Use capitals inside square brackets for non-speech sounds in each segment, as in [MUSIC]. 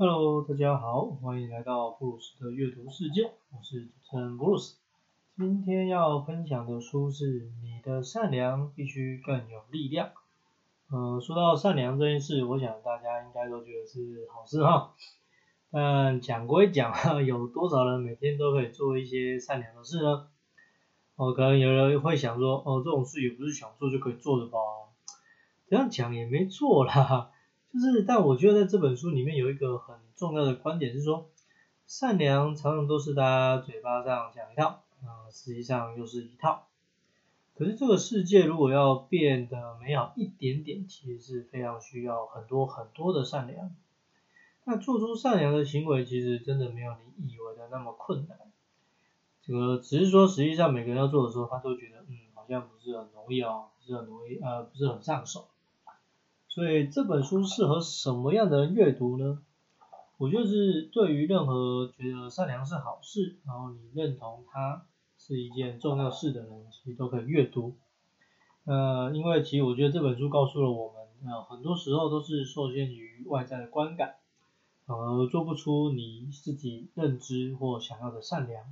Hello，大家好，欢迎来到布鲁斯的阅读世界，我是主持人布鲁斯。今天要分享的书是《你的善良必须更有力量》。呃，说到善良这件事，我想大家应该都觉得是好事哈。但讲归讲哈，[LAUGHS] 有多少人每天都可以做一些善良的事呢？哦，可能有人会想说，哦，这种事也不是想做就可以做的吧？这样讲也没错啦。就是，但我觉得在这本书里面有一个很重要的观点是说，善良常常都是大家嘴巴上讲一套，啊，实际上又是一套。可是这个世界如果要变得美好一点点，其实是非常需要很多很多的善良。那做出善良的行为，其实真的没有你以为的那么困难。这个只是说，实际上每个人要做的时候，他都觉得，嗯，好像不是很容易哦，不是很容易，呃，不是很上手。所以这本书适合什么样的人阅读呢？我觉得是对于任何觉得善良是好事，然后你认同它是一件重要事的人，其实都可以阅读。呃，因为其实我觉得这本书告诉了我们，呃，很多时候都是受限于外在的观感，而做不出你自己认知或想要的善良。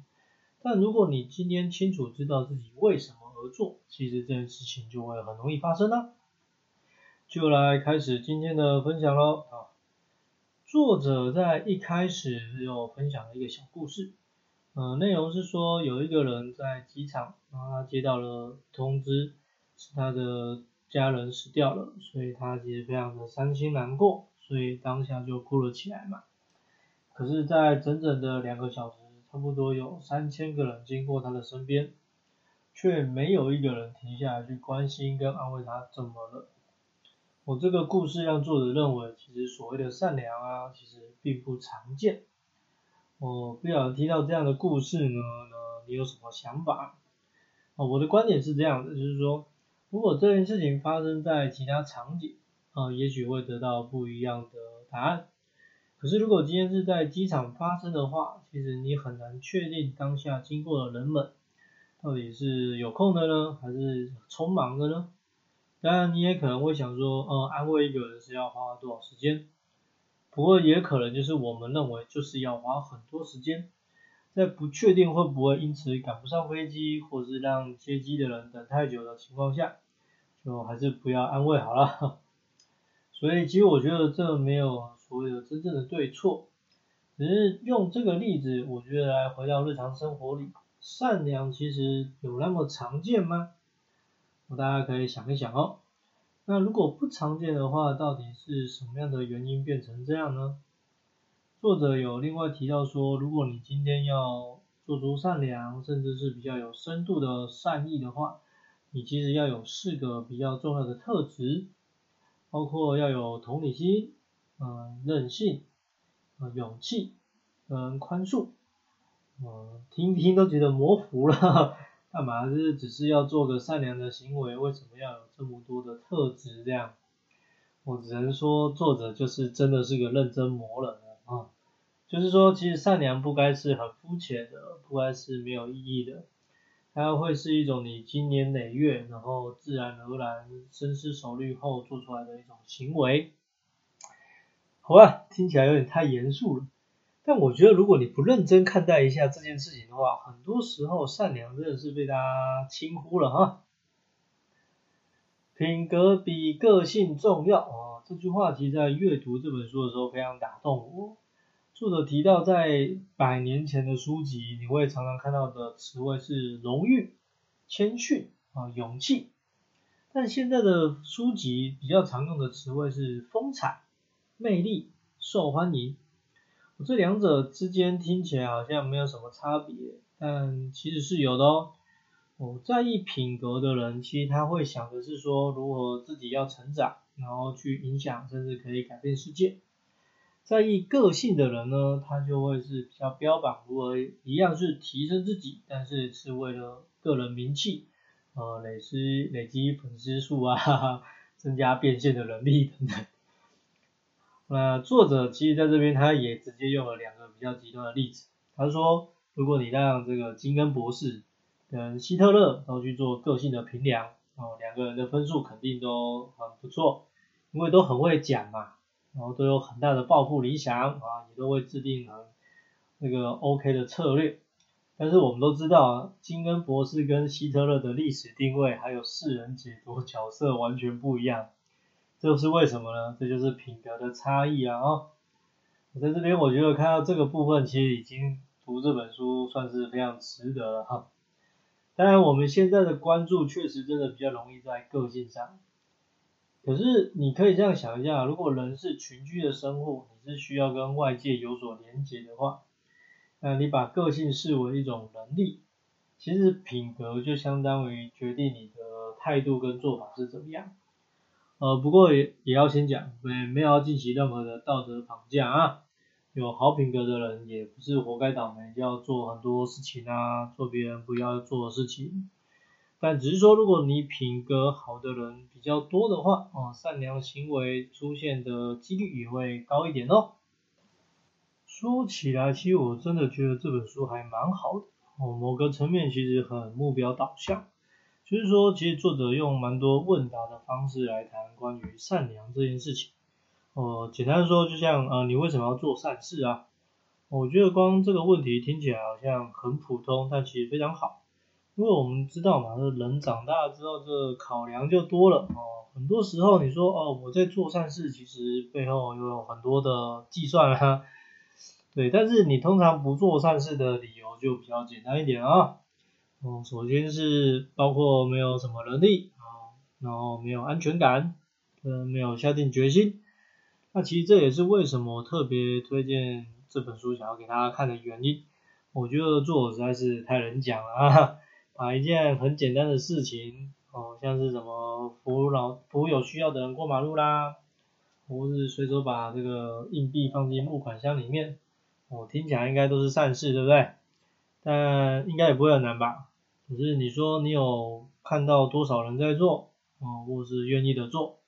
但如果你今天清楚知道自己为什么而做，其实这件事情就会很容易发生了。就来开始今天的分享喽啊！作者在一开始有分享了一个小故事，呃，内容是说有一个人在机场，然后他接到了通知，是他的家人死掉了，所以他其实非常的伤心难过，所以当下就哭了起来嘛。可是，在整整的两个小时，差不多有三千个人经过他的身边，却没有一个人停下来去关心跟安慰他怎么了。我这个故事让作者认为，其实所谓的善良啊，其实并不常见。我不想听到这样的故事呢，呢，你有什么想法？啊，我的观点是这样的，就是说，如果这件事情发生在其他场景，啊，也许会得到不一样的答案。可是如果今天是在机场发生的话，其实你很难确定当下经过的人们，到底是有空的呢，还是匆忙的呢？当然，你也可能会想说，呃，安慰一个人是要花多少时间？不过也可能就是我们认为就是要花很多时间，在不确定会不会因此赶不上飞机，或是让接机的人等太久的情况下，就还是不要安慰好了。[LAUGHS] 所以其实我觉得这没有所谓的真正的对错，只是用这个例子，我觉得来回到日常生活里，善良其实有那么常见吗？大家可以想一想哦。那如果不常见的话，到底是什么样的原因变成这样呢？作者有另外提到说，如果你今天要做出善良，甚至是比较有深度的善意的话，你其实要有四个比较重要的特质，包括要有同理心、嗯，韧性、呃，勇气嗯宽恕。嗯，听听都觉得模糊了。干嘛？就是只是要做个善良的行为，为什么要有这么多的特质？这样，我只能说作者就是真的是个认真磨人啊。就是说，其实善良不该是很肤浅的，不该是没有意义的，它会是一种你经年累月，然后自然而然、深思熟虑后做出来的一种行为。好吧，听起来有点太严肃了。但我觉得，如果你不认真看待一下这件事情的话，很多时候善良真的是被大家轻忽了哈。品格比个性重要啊，这句话其实在阅读这本书的时候非常打动我。作者提到，在百年前的书籍，你会常常看到的词汇是荣誉、谦逊啊、勇气，但现在的书籍比较常用的词汇是风采、魅力、受欢迎。这两者之间听起来好像没有什么差别，但其实是有的哦。我在意品格的人，其实他会想的是说，如何自己要成长，然后去影响，甚至可以改变世界。在意个性的人呢，他就会是比较标榜如何一样是提升自己，但是是为了个人名气，呃，累积累积粉丝数啊，[LAUGHS] 增加变现的能力等等。那作者其实在这边他也直接用了两个比较极端的例子。他说，如果你让这个金恩博士跟希特勒都去做个性的评量，哦，两个人的分数肯定都很不错，因为都很会讲嘛，然后都有很大的抱负理想啊，也都会制定很那个 OK 的策略。但是我们都知道啊，金恩博士跟希特勒的历史定位还有世人解读角色完全不一样，这是为什么呢？这就是品格的差异啊！哦，我在这边我觉得看到这个部分，其实已经读这本书算是非常值得了哈。当然我们现在的关注确实真的比较容易在个性上，可是你可以这样想一下，如果人是群居的生物，你是需要跟外界有所连接的话。那你把个性视为一种能力，其实品格就相当于决定你的态度跟做法是怎么样。呃，不过也也要先讲，没没有要进行任何的道德绑架啊。有好品格的人也不是活该倒霉，就要做很多事情啊，做别人不要做的事情。但只是说，如果你品格好的人比较多的话，哦，善良行为出现的几率也会高一点哦。说起来，其实我真的觉得这本书还蛮好的哦。某个层面其实很目标导向，就是说，其实作者用蛮多问答的方式来谈关于善良这件事情。呃，简单说，就像呃，你为什么要做善事啊？我觉得光这个问题听起来好像很普通，但其实非常好。因为我们知道嘛，人长大之后，这考量就多了哦。很多时候你说哦，我在做善事，其实背后又有很多的计算啊。对，但是你通常不做善事的理由就比较简单一点啊。哦，首先是包括没有什么能力啊，然后没有安全感，嗯，没有下定决心。那其实这也是为什么我特别推荐这本书想要给大家看的原因。我觉得作者实在是太能讲了啊，把一件很简单的事情，哦，像是什么扶老扶有需要的人过马路啦，或是随手把这个硬币放进募款箱里面。我听起来应该都是善事，对不对？但应该也不会很难吧？可是你说你有看到多少人在做，哦，或是愿意的做，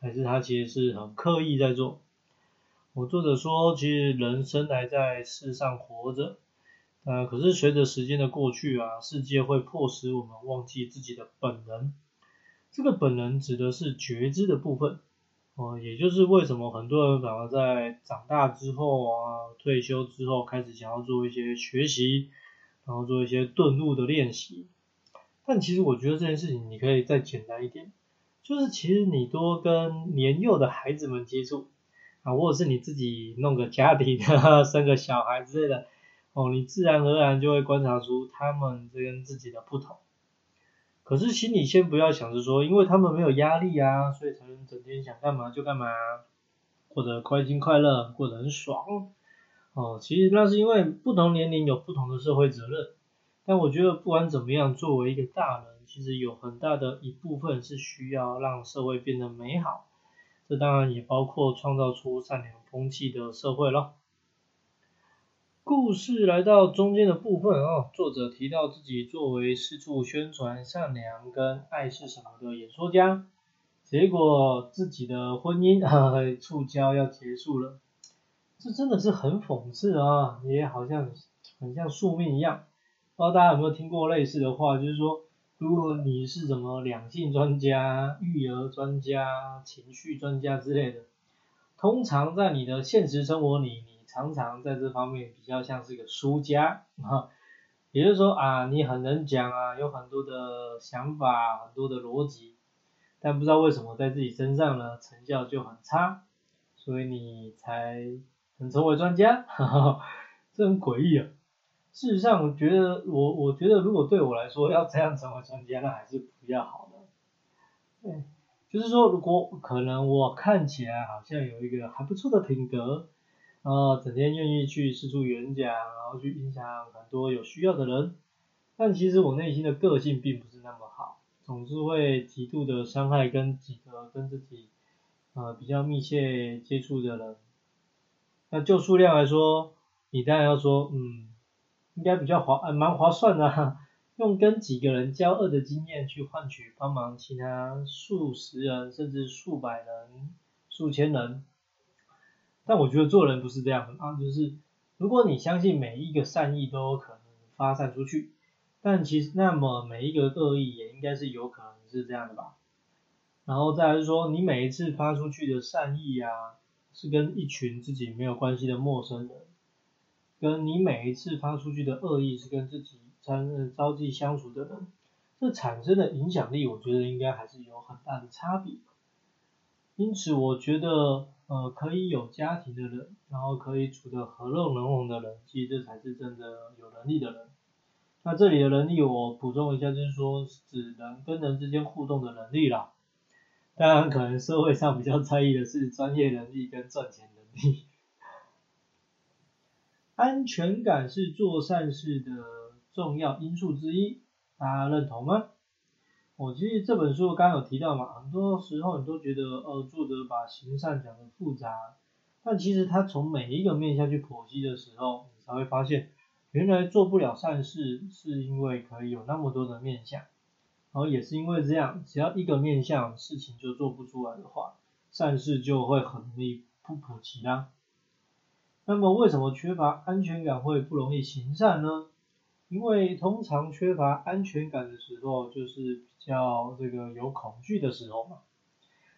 还是他其实是很刻意在做？我作者说，其实人生来在世上活着，呃，可是随着时间的过去啊，世界会迫使我们忘记自己的本能。这个本能指的是觉知的部分。哦，也就是为什么很多人反而在长大之后啊，退休之后开始想要做一些学习，然后做一些顿悟的练习。但其实我觉得这件事情你可以再简单一点，就是其实你多跟年幼的孩子们接触啊，或者是你自己弄个家庭，[LAUGHS] 生个小孩之类的，哦，你自然而然就会观察出他们这跟自己的不同。可是心里先不要想着说，因为他们没有压力啊，所以才能整天想干嘛就干嘛，过得开心快乐，过得很爽。哦，其实那是因为不同年龄有不同的社会责任。但我觉得不管怎么样，作为一个大人，其实有很大的一部分是需要让社会变得美好。这当然也包括创造出善良风气的社会咯。故事来到中间的部分啊，作者提到自己作为四处宣传善良跟爱是什么的演说家，结果自己的婚姻啊触礁要结束了，这真的是很讽刺啊，也好像很像宿命一样。不知道大家有没有听过类似的话，就是说，如果你是什么两性专家、育儿专家、情绪专家之类的，通常在你的现实生活里，你常常在这方面比较像是个输家啊，也就是说啊，你很能讲啊，有很多的想法，很多的逻辑，但不知道为什么在自己身上呢成效就很差，所以你才能成为专家，哈哈，这很诡异啊。事实上，我觉得我我觉得如果对我来说要这样成为专家，那还是不要好的。对，就是说如果可能我看起来好像有一个还不错的品格。呃，整天愿意去四处演讲，然后去影响很多有需要的人，但其实我内心的个性并不是那么好，总是会极度的伤害跟几个跟自己呃比较密切接触的人。那就数量来说，你当然要说，嗯，应该比较划，蛮划算的，[LAUGHS] 用跟几个人交恶的经验去换取帮忙其他数十人甚至数百人、数千人。但我觉得做人不是这样的啊，就是如果你相信每一个善意都有可能发散出去，但其实那么每一个恶意也应该是有可能是这样的吧。然后再来说，你每一次发出去的善意啊，是跟一群自己没有关系的陌生人，跟你每一次发出去的恶意是跟自己参朝夕相处的人，这产生的影响力，我觉得应该还是有很大的差别。因此，我觉得呃可以有家庭的人，然后可以处得和乐融融的人，其实这才是真的有能力的人。那这里的能力，我补充一下，就是说指人跟人之间互动的能力啦。当然，可能社会上比较在意的是专业能力跟赚钱能力。[LAUGHS] 安全感是做善事的重要因素之一，大家认同吗？我其实这本书刚刚有提到嘛，很多时候你都觉得，呃，作者把行善讲的复杂，但其实他从每一个面向去剖析的时候，你才会发现。原来做不了善事，是因为可以有那么多的面相，然后也是因为这样，只要一个面相，事情就做不出来的话，善事就会很容易不普及啦。那么为什么缺乏安全感会不容易行善呢？因为通常缺乏安全感的时候，就是比较这个有恐惧的时候嘛。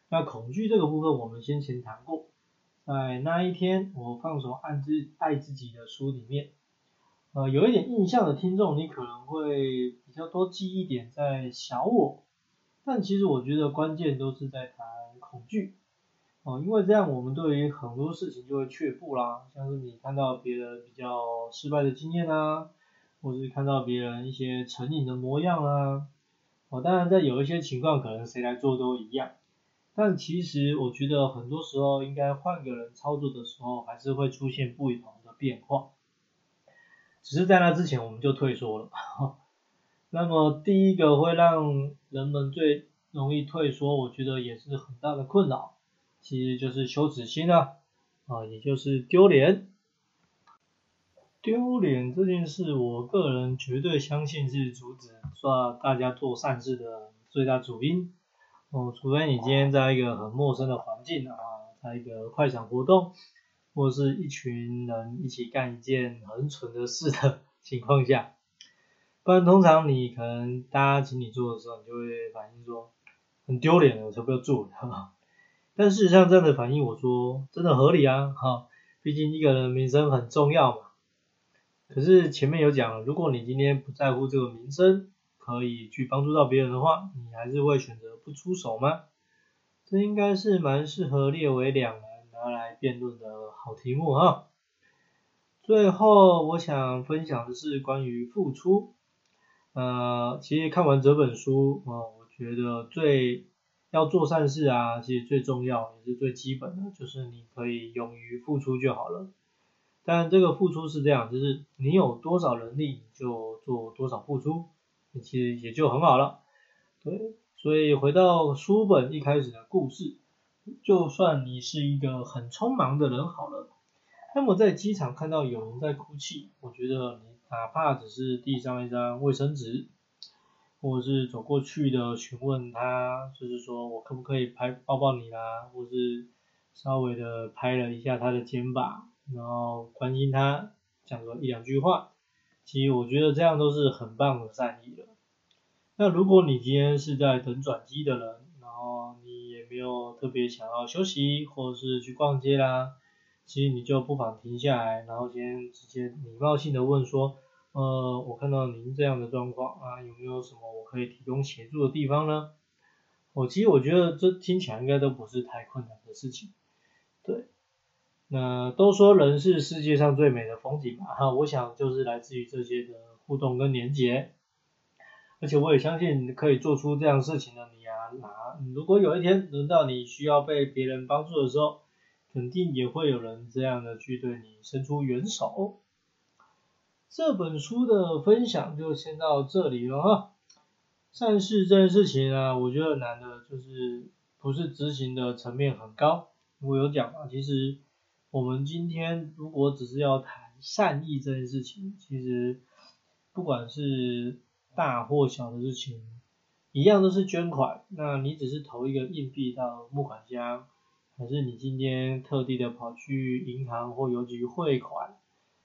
那恐惧这个部分，我们先前谈过，在那一天我放手爱自爱自己的书里面。呃，有一点印象的听众，你可能会比较多记忆点在小我，但其实我觉得关键都是在谈恐惧，哦，因为这样我们对于很多事情就会却步啦，像是你看到别人比较失败的经验啊，或是看到别人一些成瘾的模样啊，哦，当然在有一些情况可能谁来做都一样，但其实我觉得很多时候应该换个人操作的时候，还是会出现不同的变化。只是在那之前我们就退缩了。那么第一个会让人们最容易退缩，我觉得也是很大的困扰，其实就是羞耻心啊，啊，也就是丢脸。丢脸这件事，我个人绝对相信是阻止说大家做善事的最大主因。哦，除非你今天在一个很陌生的环境啊，在一个快闪活动。或者是一群人一起干一件很蠢的事的 [LAUGHS] 情况下，不然通常你可能大家请你做的时候，你就会反应说很丢脸了，我才不要做，但事实上这样的反应，我说真的合理啊，哈，毕竟一个人名声很重要嘛。可是前面有讲，如果你今天不在乎这个名声，可以去帮助到别人的话，你还是会选择不出手吗？这应该是蛮适合列为两。拿来辩论的好题目啊。最后我想分享的是关于付出。呃，其实看完这本书啊，我觉得最要做善事啊，其实最重要也是最基本的，就是你可以勇于付出就好了。但这个付出是这样，就是你有多少能力就做多少付出，其实也就很好了。对，所以回到书本一开始的故事。就算你是一个很匆忙的人好了，那么在机场看到有人在哭泣，我觉得你哪怕只是递上一张卫生纸，或者是走过去的询问他，就是说我可不可以拍抱抱你啦，或是稍微的拍了一下他的肩膀，然后关心他，讲个一两句话，其实我觉得这样都是很棒的善意了。那如果你今天是在等转机的人，后你也。没有特别想要休息，或者是去逛街啦，其实你就不妨停下来，然后先直接礼貌性的问说，呃，我看到您这样的状况啊，有没有什么我可以提供协助的地方呢？我其实我觉得这听起来应该都不是太困难的事情，对，那都说人是世界上最美的风景嘛，哈，我想就是来自于这些的互动跟连接。而且我也相信可以做出这样事情的你啊，那如果有一天轮到你需要被别人帮助的时候，肯定也会有人这样的去对你伸出援手。这本书的分享就先到这里了哈。善事这件事情啊，我觉得难的就是不是执行的层面很高。我有讲啊，其实我们今天如果只是要谈善意这件事情，其实不管是大或小的事情，一样都是捐款。那你只是投一个硬币到募款箱，还是你今天特地的跑去银行或邮局汇款，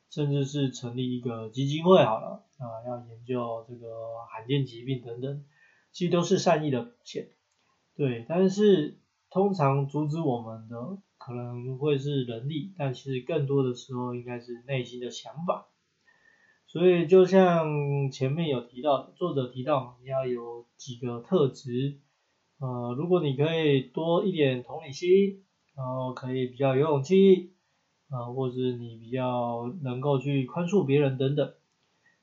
甚至是成立一个基金会好了啊，要研究这个罕见疾病等等，其实都是善意的表现。对，但是通常阻止我们的，可能会是能力，但其实更多的时候应该是内心的想法。所以就像前面有提到，作者提到你要有几个特质，呃，如果你可以多一点同理心，然后可以比较有勇气，啊，或者你比较能够去宽恕别人等等，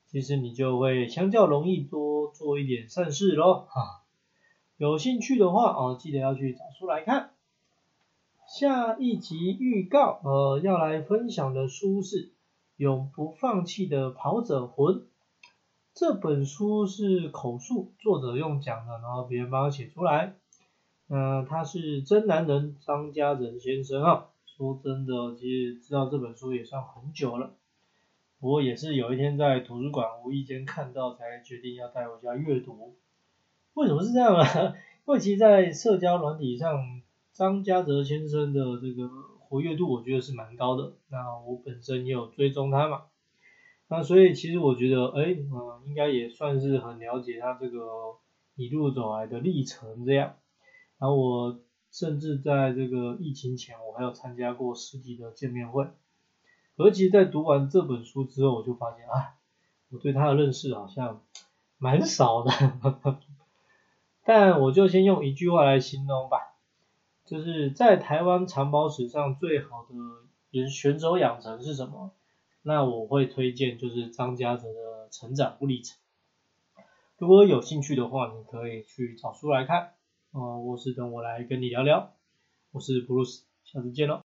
其实你就会相较容易多做一点善事咯。哈。[LAUGHS] 有兴趣的话哦，记得要去找书来看。下一集预告，呃，要来分享的书是。永不放弃的跑者魂，这本书是口述，作者用讲的，然后别人帮他写出来。嗯，他是真男人张家仁先生啊。说真的，其实知道这本书也算很久了，不过也是有一天在图书馆无意间看到，才决定要带回家阅读。为什么是这样呢？[LAUGHS] 因为其实在社交软体上，张家泽先生的这个。活跃度我觉得是蛮高的，那我本身也有追踪他嘛，那所以其实我觉得，哎，嗯，应该也算是很了解他这个一路走来的历程这样。然后我甚至在这个疫情前，我还有参加过实体的见面会。而其实，在读完这本书之后，我就发现啊，我对他的认识好像蛮少的。[LAUGHS] 但我就先用一句话来形容吧。就是在台湾长宝史上最好的人选手养成是什么？那我会推荐就是张家泽的成长历程。如果有兴趣的话，你可以去找书来看。啊，我是等我来跟你聊聊。我是布鲁斯，下次见喽。